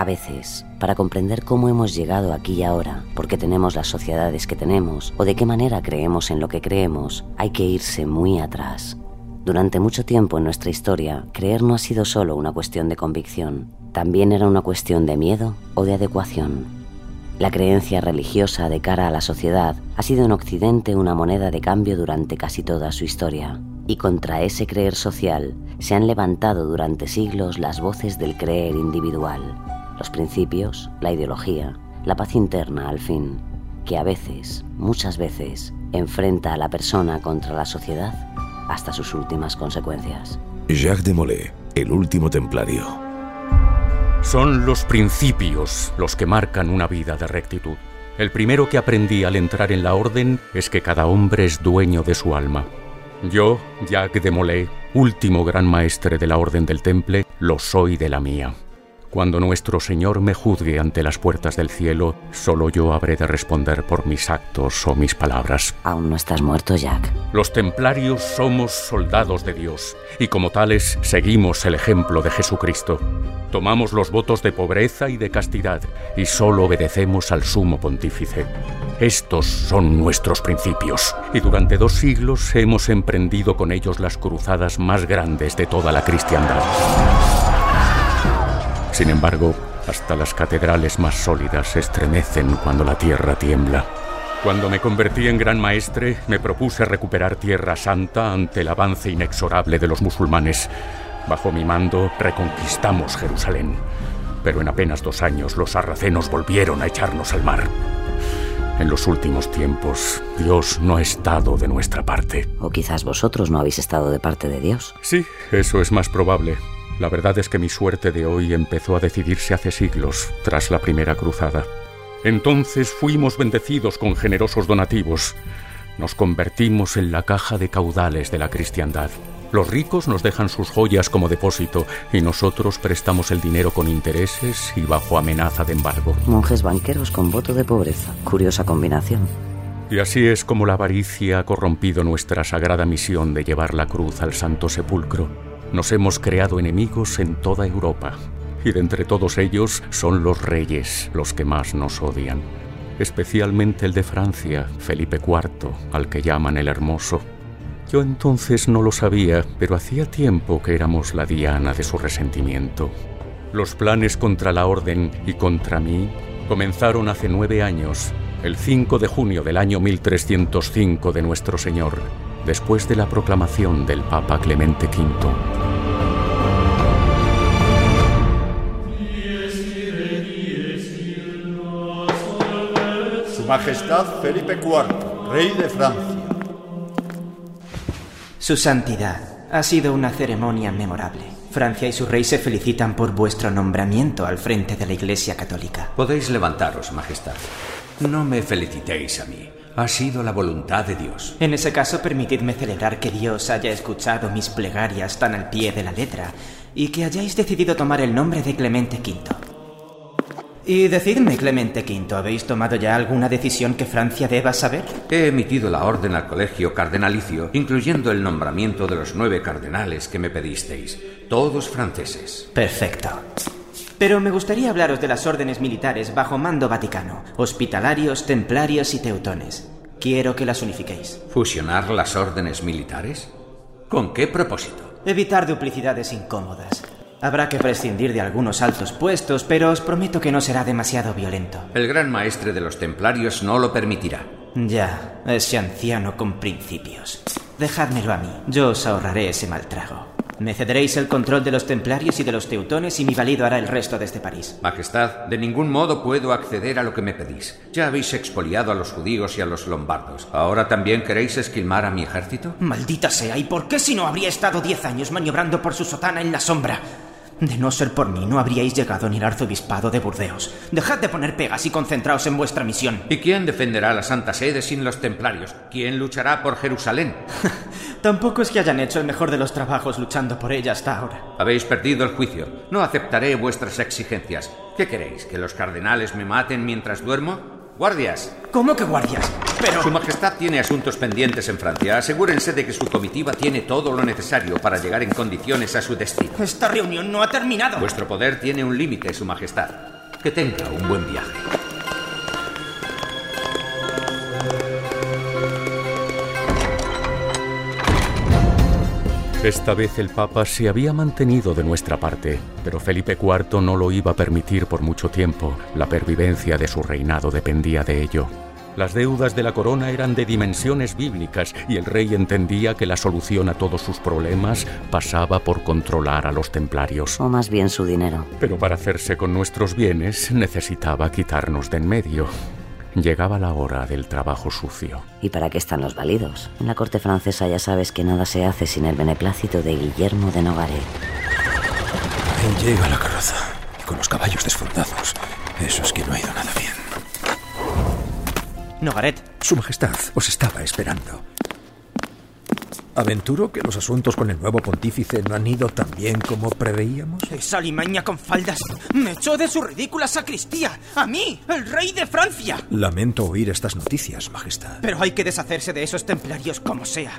A veces, para comprender cómo hemos llegado aquí y ahora, por qué tenemos las sociedades que tenemos o de qué manera creemos en lo que creemos, hay que irse muy atrás. Durante mucho tiempo en nuestra historia, creer no ha sido solo una cuestión de convicción, también era una cuestión de miedo o de adecuación. La creencia religiosa de cara a la sociedad ha sido en Occidente una moneda de cambio durante casi toda su historia, y contra ese creer social se han levantado durante siglos las voces del creer individual los principios, la ideología, la paz interna al fin, que a veces, muchas veces, enfrenta a la persona contra la sociedad hasta sus últimas consecuencias. Jacques de Molay, el último templario. Son los principios los que marcan una vida de rectitud. El primero que aprendí al entrar en la orden es que cada hombre es dueño de su alma. Yo, Jacques de Molay, último gran maestre de la Orden del Temple, lo soy de la mía. Cuando nuestro Señor me juzgue ante las puertas del cielo, solo yo habré de responder por mis actos o mis palabras. Aún no estás muerto, Jack. Los templarios somos soldados de Dios y como tales seguimos el ejemplo de Jesucristo. Tomamos los votos de pobreza y de castidad y solo obedecemos al sumo pontífice. Estos son nuestros principios y durante dos siglos hemos emprendido con ellos las cruzadas más grandes de toda la cristiandad. Sin embargo, hasta las catedrales más sólidas se estremecen cuando la tierra tiembla. Cuando me convertí en gran maestre, me propuse recuperar Tierra Santa ante el avance inexorable de los musulmanes. Bajo mi mando reconquistamos Jerusalén. Pero en apenas dos años los sarracenos volvieron a echarnos al mar. En los últimos tiempos, Dios no ha estado de nuestra parte. O quizás vosotros no habéis estado de parte de Dios. Sí, eso es más probable. La verdad es que mi suerte de hoy empezó a decidirse hace siglos, tras la primera cruzada. Entonces fuimos bendecidos con generosos donativos. Nos convertimos en la caja de caudales de la cristiandad. Los ricos nos dejan sus joyas como depósito y nosotros prestamos el dinero con intereses y bajo amenaza de embargo. Monjes banqueros con voto de pobreza. Curiosa combinación. Y así es como la avaricia ha corrompido nuestra sagrada misión de llevar la cruz al Santo Sepulcro. Nos hemos creado enemigos en toda Europa, y de entre todos ellos son los reyes los que más nos odian, especialmente el de Francia, Felipe IV, al que llaman el Hermoso. Yo entonces no lo sabía, pero hacía tiempo que éramos la diana de su resentimiento. Los planes contra la Orden y contra mí comenzaron hace nueve años, el 5 de junio del año 1305 de nuestro Señor, después de la proclamación del Papa Clemente V. Majestad Felipe IV, Rey de Francia. Su Santidad, ha sido una ceremonia memorable. Francia y su rey se felicitan por vuestro nombramiento al frente de la Iglesia Católica. Podéis levantaros, Majestad. No me felicitéis a mí. Ha sido la voluntad de Dios. En ese caso, permitidme celebrar que Dios haya escuchado mis plegarias tan al pie de la letra y que hayáis decidido tomar el nombre de Clemente V. Y decidme, Clemente V, ¿habéis tomado ya alguna decisión que Francia deba saber? He emitido la orden al colegio cardenalicio, incluyendo el nombramiento de los nueve cardenales que me pedisteis, todos franceses. Perfecto. Pero me gustaría hablaros de las órdenes militares bajo mando vaticano, hospitalarios, templarios y teutones. Quiero que las unifiquéis. ¿Fusionar las órdenes militares? ¿Con qué propósito? Evitar duplicidades incómodas. Habrá que prescindir de algunos altos puestos, pero os prometo que no será demasiado violento. El gran maestre de los templarios no lo permitirá. Ya, ese anciano con principios. Dejádmelo a mí, yo os ahorraré ese mal trago. Me cederéis el control de los templarios y de los teutones y mi valido hará el resto desde París. Majestad, de ningún modo puedo acceder a lo que me pedís. Ya habéis expoliado a los judíos y a los lombardos. ¿Ahora también queréis esquilmar a mi ejército? Maldita sea, ¿y por qué si no habría estado diez años maniobrando por su sotana en la sombra? De no ser por mí, no habríais llegado ni al arzobispado de Burdeos. Dejad de poner pegas y concentraos en vuestra misión. ¿Y quién defenderá la Santa Sede sin los templarios? ¿Quién luchará por Jerusalén? Tampoco es que hayan hecho el mejor de los trabajos luchando por ella hasta ahora. Habéis perdido el juicio. No aceptaré vuestras exigencias. ¿Qué queréis? ¿Que los cardenales me maten mientras duermo? ¡Guardias! ¿Cómo que guardias? Pero... Su Majestad tiene asuntos pendientes en Francia. Asegúrense de que su comitiva tiene todo lo necesario para llegar en condiciones a su destino. Esta reunión no ha terminado. Vuestro poder tiene un límite, Su Majestad. Que tenga un buen viaje. Esta vez el Papa se había mantenido de nuestra parte, pero Felipe IV no lo iba a permitir por mucho tiempo. La pervivencia de su reinado dependía de ello. Las deudas de la corona eran de dimensiones bíblicas y el rey entendía que la solución a todos sus problemas pasaba por controlar a los templarios. O más bien su dinero. Pero para hacerse con nuestros bienes necesitaba quitarnos de en medio. Llegaba la hora del trabajo sucio. ¿Y para qué están los válidos? En la corte francesa ya sabes que nada se hace sin el beneplácito de Guillermo de Nogaret. Ahí llega la carroza, y con los caballos desfondados. Eso es que no ha ido nada bien. Nogaret. Su Majestad os estaba esperando. Aventuro que los asuntos con el nuevo pontífice no han ido tan bien como preveíamos. Esa limaña con faldas me echó de su ridícula sacristía. A mí, el rey de Francia. Lamento oír estas noticias, Majestad. Pero hay que deshacerse de esos templarios como sea.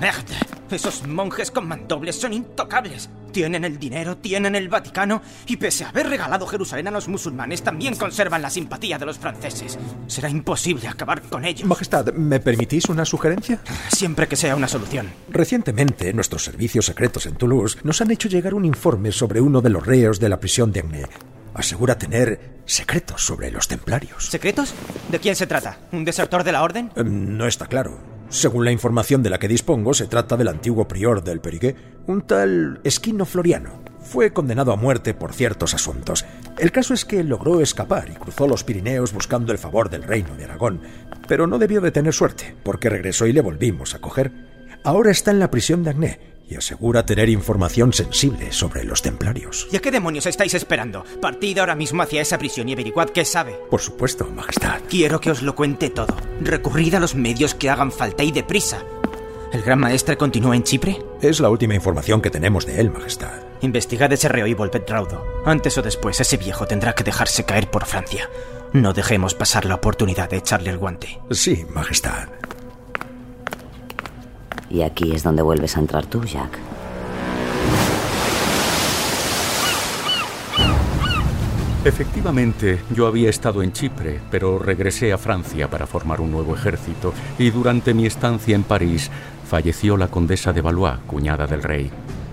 Merde. Esos monjes con mandobles son intocables. Tienen el dinero, tienen el Vaticano y pese a haber regalado Jerusalén a los musulmanes, también conservan la simpatía de los franceses. Será imposible acabar con ellos. Majestad, ¿me permitís una sugerencia? Siempre que sea una solución. Recientemente, nuestros servicios secretos en Toulouse nos han hecho llegar un informe sobre uno de los reos de la prisión de Agné. Asegura tener secretos sobre los templarios. ¿Secretos? ¿De quién se trata? ¿Un desertor de la orden? Eh, No está claro. Según la información de la que dispongo, se trata del antiguo prior del Periqué, un tal Esquino Floriano. Fue condenado a muerte por ciertos asuntos. El caso es que logró escapar y cruzó los Pirineos buscando el favor del reino de Aragón, pero no debió de tener suerte, porque regresó y le volvimos a coger. Ahora está en la prisión de Agné y asegura tener información sensible sobre los templarios. ¿Y a qué demonios estáis esperando? Partid ahora mismo hacia esa prisión y averiguad qué sabe. Por supuesto, Majestad. Quiero que os lo cuente todo. Recurrid a los medios que hagan falta y deprisa. ¿El gran maestre continúa en Chipre? Es la última información que tenemos de él, Majestad. Investigad ese reo y volved raudo. Antes o después ese viejo tendrá que dejarse caer por Francia. No dejemos pasar la oportunidad de echarle el guante. Sí, Majestad. Y aquí es donde vuelves a entrar tú, Jack. Efectivamente, yo había estado en Chipre, pero regresé a Francia para formar un nuevo ejército y durante mi estancia en París falleció la condesa de Valois, cuñada del rey.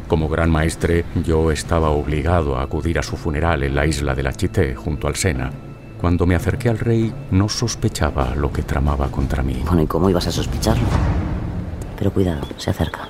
Como gran maestre, yo estaba obligado a acudir a su funeral en la isla de la Chité, junto al Sena. Cuando me acerqué al rey, no sospechaba lo que tramaba contra mí. Bueno, ¿y cómo ibas a sospecharlo? Pero cuidado, se acerca.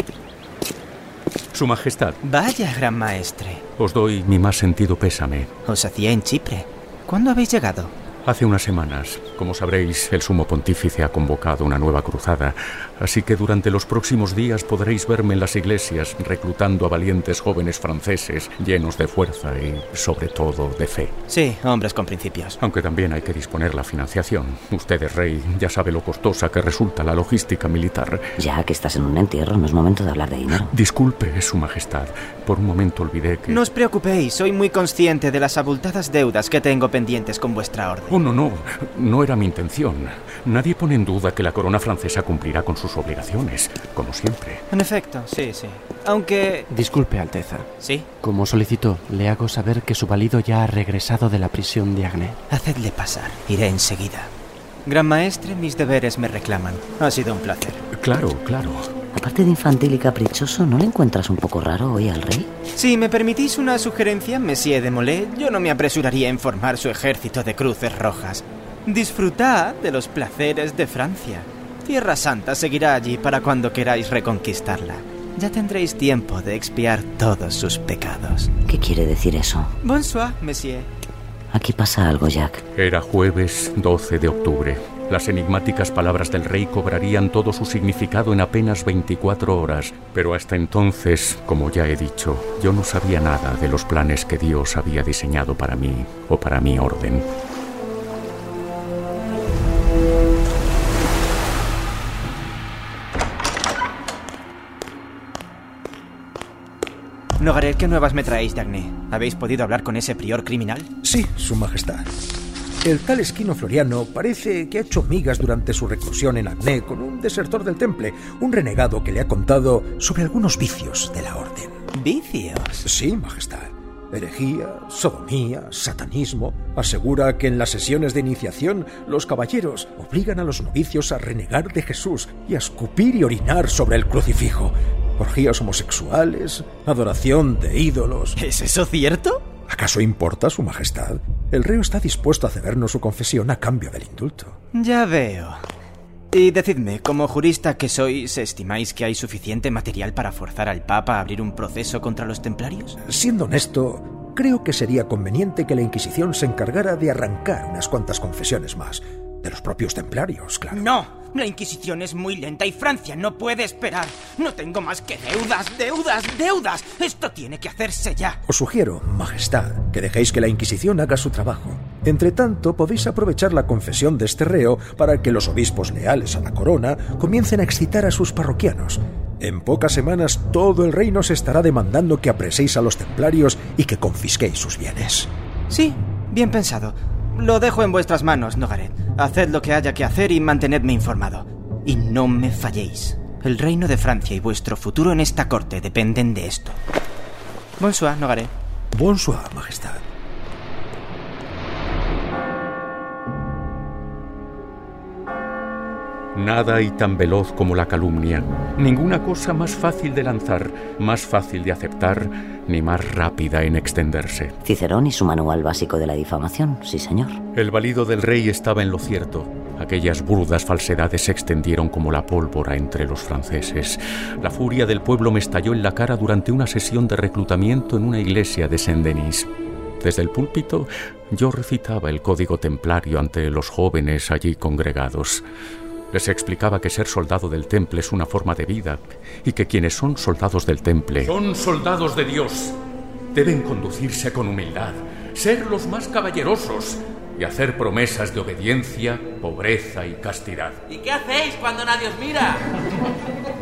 Su Majestad, Vaya, gran maestre. os doy mi más sentido pésame. Os hacía en Chipre. ¿Cuándo habéis llegado? Hace unas semanas, como sabréis, el sumo pontífice ha convocado una nueva cruzada, así que durante los próximos días podréis verme en las iglesias reclutando a valientes jóvenes franceses llenos de fuerza y, sobre todo, de fe. Sí, hombres con principios. Aunque también hay que disponer la financiación. Usted es rey, ya sabe lo costosa que resulta la logística militar. Ya que estás en un entierro, no es momento de hablar de dinero. Disculpe, Su Majestad, por un momento olvidé que... No os preocupéis, soy muy consciente de las abultadas deudas que tengo pendientes con vuestra orden. Oh, no, no, no era mi intención. Nadie pone en duda que la corona francesa cumplirá con sus obligaciones, como siempre. En efecto, sí, sí. Aunque... Disculpe, Alteza. Sí, Como solicitó, le hago saber que su valido ya ha regresado de la prisión de Agné. hacedle pasar. Iré enseguida. Gran maestre, mis deberes me reclaman. Ha sido un placer. Claro, claro. Aparte de infantil y caprichoso, ¿no le encuentras un poco raro hoy al rey? Si me permitís una sugerencia, Monsieur de Molay, yo no me apresuraría en formar su ejército de cruces rojas. Disfrutad de los placeres de Francia. Tierra Santa seguirá allí para cuando queráis reconquistarla. ya tendréis tiempo de expiar todos sus pecados. ¿Qué quiere decir eso? Bonsoir, monsieur. Aquí pasa algo, Jack. Era jueves 12 de octubre. Las enigmáticas palabras del rey cobrarían todo su significado en apenas 24 horas, pero hasta entonces, como ya he dicho, yo no sabía nada de los planes que Dios había diseñado para mí o para mi orden. Nogaret, ¿qué nuevas me traéis de Agné? ¿Habéis podido hablar con ese prior criminal? Sí, Su Majestad. El tal esquino floriano parece que ha hecho migas durante su reclusión en Agné con un desertor del temple, un renegado que le ha contado sobre algunos vicios de la orden. ¿Vicios? Sí, Majestad. Herejía, sodomía, satanismo. Asegura que en las sesiones de iniciación los caballeros obligan a los novicios a renegar de Jesús y a escupir y orinar sobre el crucifijo. Orgías homosexuales, adoración de ídolos. ¿Es eso cierto? ¿Acaso importa, Su Majestad? El reo está dispuesto a cedernos su confesión a cambio del indulto. Ya veo. Y decidme, como jurista que sois, ¿estimáis que hay suficiente material para forzar al Papa a abrir un proceso contra los templarios? Siendo honesto, creo que sería conveniente que la Inquisición se encargara de arrancar unas cuantas confesiones más. De los propios templarios, claro. No, la Inquisición es muy lenta y Francia no puede esperar. No tengo más que deudas, deudas, deudas. Esto tiene que hacerse ya. Os sugiero, Majestad, que dejéis que la Inquisición haga su trabajo. Entre tanto, podéis aprovechar la confesión de este reo para que los obispos leales a la corona comiencen a excitar a sus parroquianos. En pocas semanas todo el reino se estará demandando que apreséis a los templarios y que confisquéis sus bienes. Sí, bien pensado. Lo dejo en vuestras manos, Nogaret. Haced lo que haya que hacer y mantenedme informado. Y no me falléis. El reino de Francia y vuestro futuro en esta corte dependen de esto. Bonsoir, Nogaret. Bonsoir, Majestad. Nada hay tan veloz como la calumnia. Ninguna cosa más fácil de lanzar, más fácil de aceptar, ni más rápida en extenderse. Cicerón y su manual básico de la difamación, sí señor. El valido del rey estaba en lo cierto. Aquellas burdas falsedades se extendieron como la pólvora entre los franceses. La furia del pueblo me estalló en la cara durante una sesión de reclutamiento en una iglesia de Saint-Denis. Desde el púlpito yo recitaba el código templario ante los jóvenes allí congregados. Les explicaba que ser soldado del temple es una forma de vida y que quienes son soldados del temple son soldados de Dios. Deben conducirse con humildad, ser los más caballerosos y hacer promesas de obediencia, pobreza y castidad. ¿Y qué hacéis cuando nadie os mira?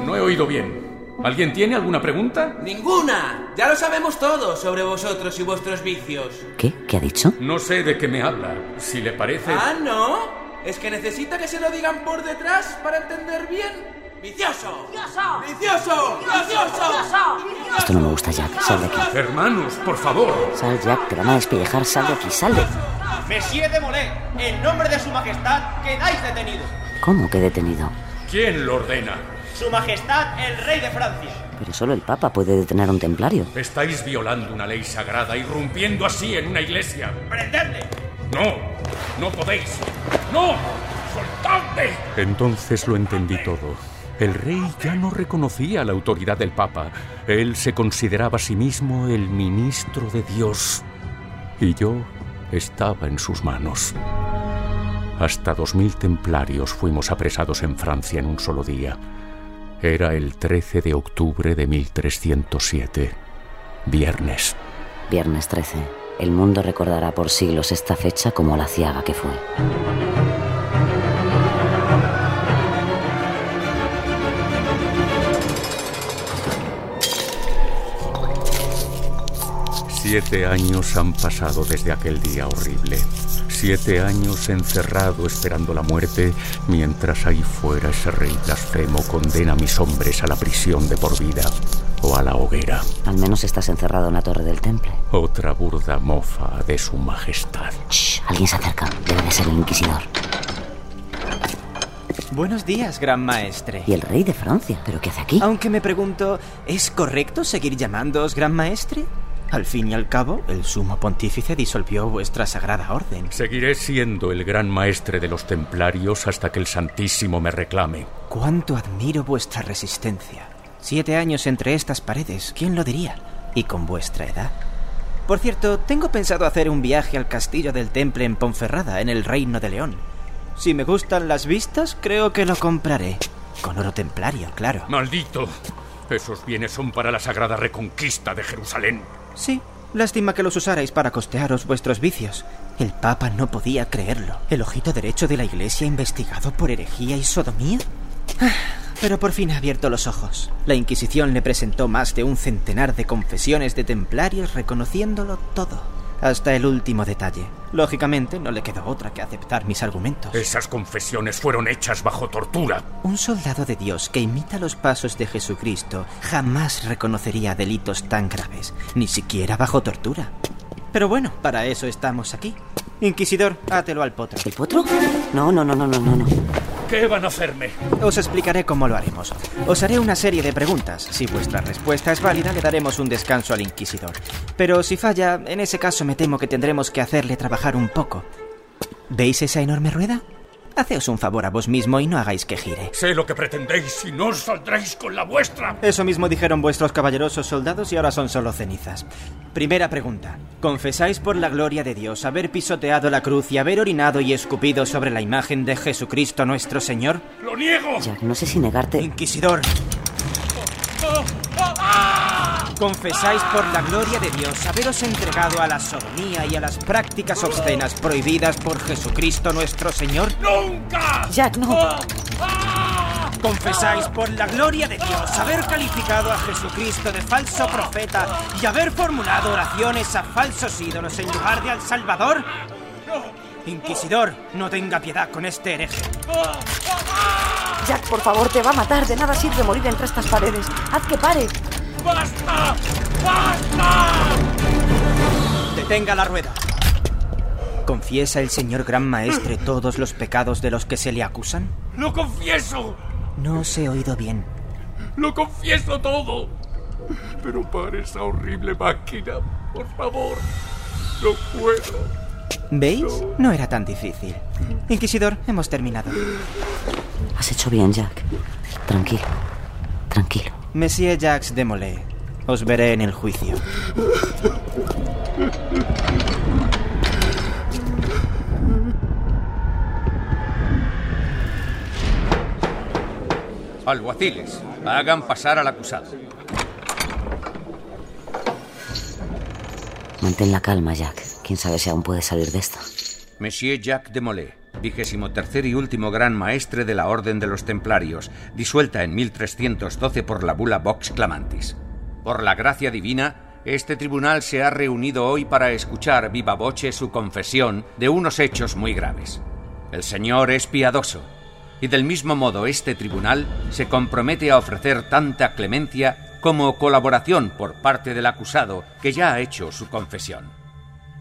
No he oído bien. ¿Alguien tiene alguna pregunta? ¡Ninguna! Ya lo sabemos todo sobre vosotros y vuestros vicios. ¿Qué? ¿Qué ha dicho? No sé de qué me habla. Si le parece... ¿Ah, no? ¿Es que necesita que se lo digan por detrás para entender bien? ¡Vicioso! ¡Vicioso! ¡Vicioso! ¡Vicioso! Esto no me gusta, Jack. Sal de aquí. Hermanos, por favor. Sal, Jack. Te van a despellejar. Sal de aquí. Sal de... Monsieur de Molay, en nombre de su majestad, quedáis detenido. ¿Cómo que detenido? ¿Quién lo ordena? Su majestad, el rey de Francia. Pero solo el Papa puede detener a un templario. Estáis violando una ley sagrada, irrumpiendo así en una iglesia. ¡Prendedle! No, no podéis. ¡No! ¡Soltadme! Entonces lo entendí todo. El rey ya no reconocía la autoridad del Papa. Él se consideraba a sí mismo el ministro de Dios. Y yo estaba en sus manos. Hasta dos mil templarios fuimos apresados en Francia en un solo día. Era el 13 de octubre de 1307, viernes. Viernes 13. El mundo recordará por siglos esta fecha como la ciaga que fue. Siete años han pasado desde aquel día horrible. Siete años encerrado esperando la muerte, mientras ahí fuera ese rey blasfemo condena a mis hombres a la prisión de por vida o a la hoguera. Al menos estás encerrado en la torre del temple. Otra burda mofa de su majestad. Shh, alguien se acerca. Debe de ser el inquisidor. Buenos días, gran maestre. ¿Y el rey de Francia? ¿Pero qué hace aquí? Aunque me pregunto, ¿es correcto seguir llamándoos gran maestre? Al fin y al cabo, el sumo pontífice disolvió vuestra sagrada orden. Seguiré siendo el gran maestre de los templarios hasta que el Santísimo me reclame. Cuánto admiro vuestra resistencia. Siete años entre estas paredes, ¿quién lo diría? Y con vuestra edad. Por cierto, tengo pensado hacer un viaje al castillo del Temple en Ponferrada, en el Reino de León. Si me gustan las vistas, creo que lo compraré. Con oro templario, claro. ¡Maldito! Esos bienes son para la sagrada reconquista de Jerusalén. Sí, lástima que los usarais para costearos vuestros vicios. El Papa no podía creerlo. ¿El ojito derecho de la Iglesia investigado por herejía y sodomía? Ah, pero por fin ha abierto los ojos. La Inquisición le presentó más de un centenar de confesiones de templarios reconociéndolo todo hasta el último detalle. Lógicamente, no le quedó otra que aceptar mis argumentos. Esas confesiones fueron hechas bajo tortura. Un soldado de Dios que imita los pasos de Jesucristo jamás reconocería delitos tan graves, ni siquiera bajo tortura. Pero bueno, para eso estamos aquí. Inquisidor, átelo al potro. ¿El potro? No, no, no, no, no, no. ¿Qué van a hacerme? Os explicaré cómo lo haremos. Os haré una serie de preguntas. Si vuestra respuesta es válida, le daremos un descanso al Inquisidor. Pero si falla, en ese caso me temo que tendremos que hacerle trabajar un poco. ¿Veis esa enorme rueda? Haceos un favor a vos mismo y no hagáis que gire. Sé lo que pretendéis y no os saldréis con la vuestra. Eso mismo dijeron vuestros caballerosos soldados y ahora son solo cenizas. Primera pregunta. ¿Confesáis por la gloria de Dios haber pisoteado la cruz y haber orinado y escupido sobre la imagen de Jesucristo nuestro Señor? ¡Lo niego! Jack, no sé si negarte. Inquisidor. ¿Confesáis por la gloria de Dios haberos entregado a la sodomía y a las prácticas obscenas prohibidas por Jesucristo nuestro Señor? ¡Nunca! Jack, no. ¿Confesáis por la gloria de Dios haber calificado a Jesucristo de falso profeta y haber formulado oraciones a falsos ídolos en lugar de al Salvador? Inquisidor, no tenga piedad con este hereje. Jack, por favor, te va a matar. De nada sirve morir entre estas paredes. Haz que pare. ¡Basta! ¡Basta! Detenga la rueda. ¿Confiesa el señor Gran Maestre todos los pecados de los que se le acusan? ¡Lo confieso! No os he oído bien. ¡Lo confieso todo! Pero para esa horrible máquina, por favor. No puedo. ¿Veis? No era tan difícil. Inquisidor, hemos terminado. Has hecho bien, Jack. Tranquilo. Tranquilo. Monsieur Jacques de Molay, os veré en el juicio. Alguaciles, hagan pasar al acusado. Mantén la calma, Jack. Quién sabe si aún puede salir de esta. Monsieur Jacques de Molay, vigésimo tercer y último gran maestre de la Orden de los Templarios, disuelta en 1312 por la bula Vox Clamantis. Por la gracia divina, este tribunal se ha reunido hoy para escuchar viva voce su confesión de unos hechos muy graves. El Señor es piadoso, y del mismo modo este tribunal se compromete a ofrecer tanta clemencia como colaboración por parte del acusado que ya ha hecho su confesión.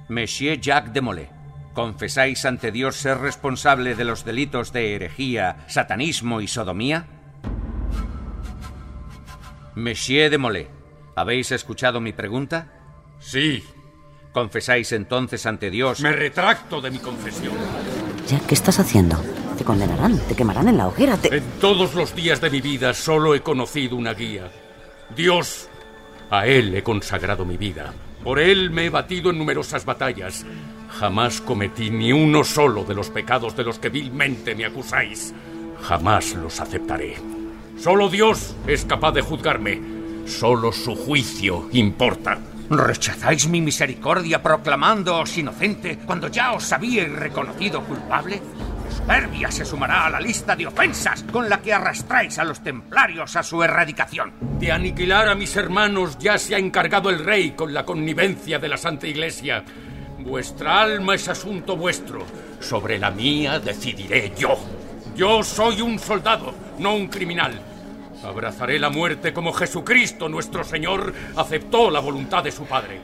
Monsieur Jacques de Molay, ¿confesáis ante Dios ser responsable de los delitos de herejía, satanismo y sodomía? Monsieur de Molay, ¿habéis escuchado mi pregunta? Sí. ¿Confesáis entonces ante Dios? Me retracto de mi confesión. Jack, ¿qué estás haciendo? Te condenarán, te quemarán en la hoguera, te... En todos los días de mi vida solo he conocido una guía. Dios. A Él he consagrado mi vida. Por Él me he batido en numerosas batallas. Jamás cometí ni uno solo de los pecados de los que vilmente me acusáis. Jamás los aceptaré. Solo Dios es capaz de juzgarme. Solo su juicio importa. ¿Rechazáis mi misericordia proclamándoos inocente cuando ya os habíais reconocido culpable? Soberbia se sumará a la lista de ofensas con la que arrastráis a los templarios a su erradicación. De aniquilar a mis hermanos ya se ha encargado el rey con la connivencia de la Santa Iglesia. Vuestra alma es asunto vuestro. Sobre la mía decidiré yo. Yo soy un soldado, no un criminal. Abrazaré la muerte como Jesucristo nuestro Señor aceptó la voluntad de su Padre.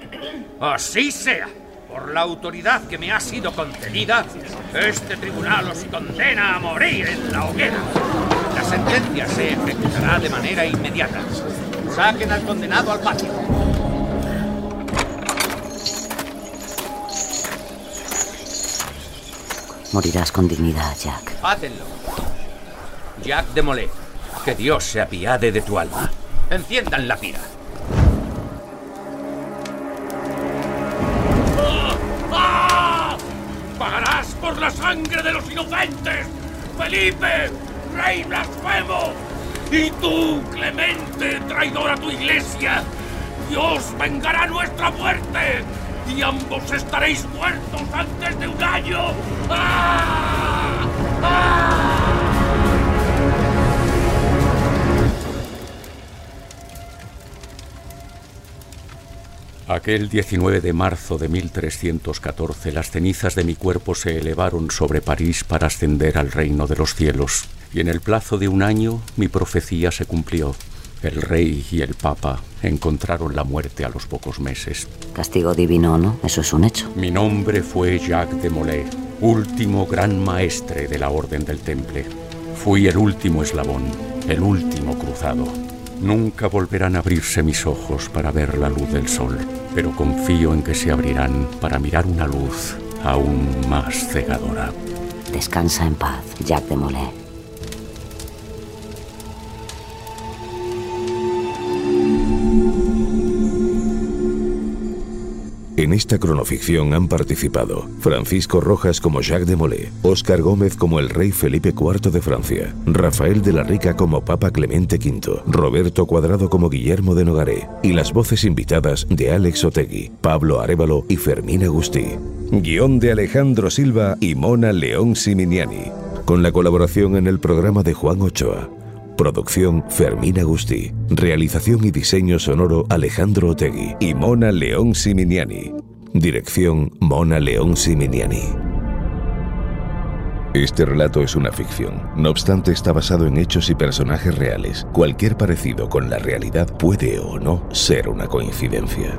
Así sea. Por la autoridad que me ha sido concedida, este tribunal os condena a morir en la hoguera. La sentencia se efectuará de manera inmediata. Saquen al condenado al patio. Morirás con dignidad, Jack. Hácenlo. Jack de Molay, que Dios se apiade de tu alma. Enciendan la pira. ¡Pagarás por la sangre de los inocentes! ¡Felipe! ¡Rey blasfemo! ¡Y tú, Clemente, traidor a tu iglesia! ¡Dios vengará nuestra muerte! ¡Y ambos estaréis muertos antes de un año! ¡Ah! ¡Ah! Aquel 19 de marzo de 1314 las cenizas de mi cuerpo se elevaron sobre París para ascender al reino de los cielos, y en el plazo de un año mi profecía se cumplió. El rey y el papa encontraron la muerte a los pocos meses. Castigo divino, ¿no? Eso es un hecho. Mi nombre fue Jacques de Molay, último gran maestre de la Orden del Temple. Fui el último eslabón, el último cruzado. Nunca volverán a abrirse mis ojos para ver la luz del sol, pero confío en que se abrirán para mirar una luz aún más cegadora. Descansa en paz, Jacques de Molay. En esta cronoficción han participado Francisco Rojas como Jacques de Molay, Óscar Gómez como el rey Felipe IV de Francia, Rafael de la Rica como Papa Clemente V, Roberto Cuadrado como Guillermo de Nogaré y las voces invitadas de Alex Otegui, Pablo Arevalo y Fermín Agustí. Guión de Alejandro Silva y Mona León Siminiani, con la colaboración en el programa de Juan Ochoa. Producción Fermín Agustí. Realización y diseño sonoro Alejandro Otegui y Mona León Siminiani. Dirección Mona León Siminiani. Este relato es una ficción, no obstante está basado en hechos y personajes reales. Cualquier parecido con la realidad puede o no ser una coincidencia.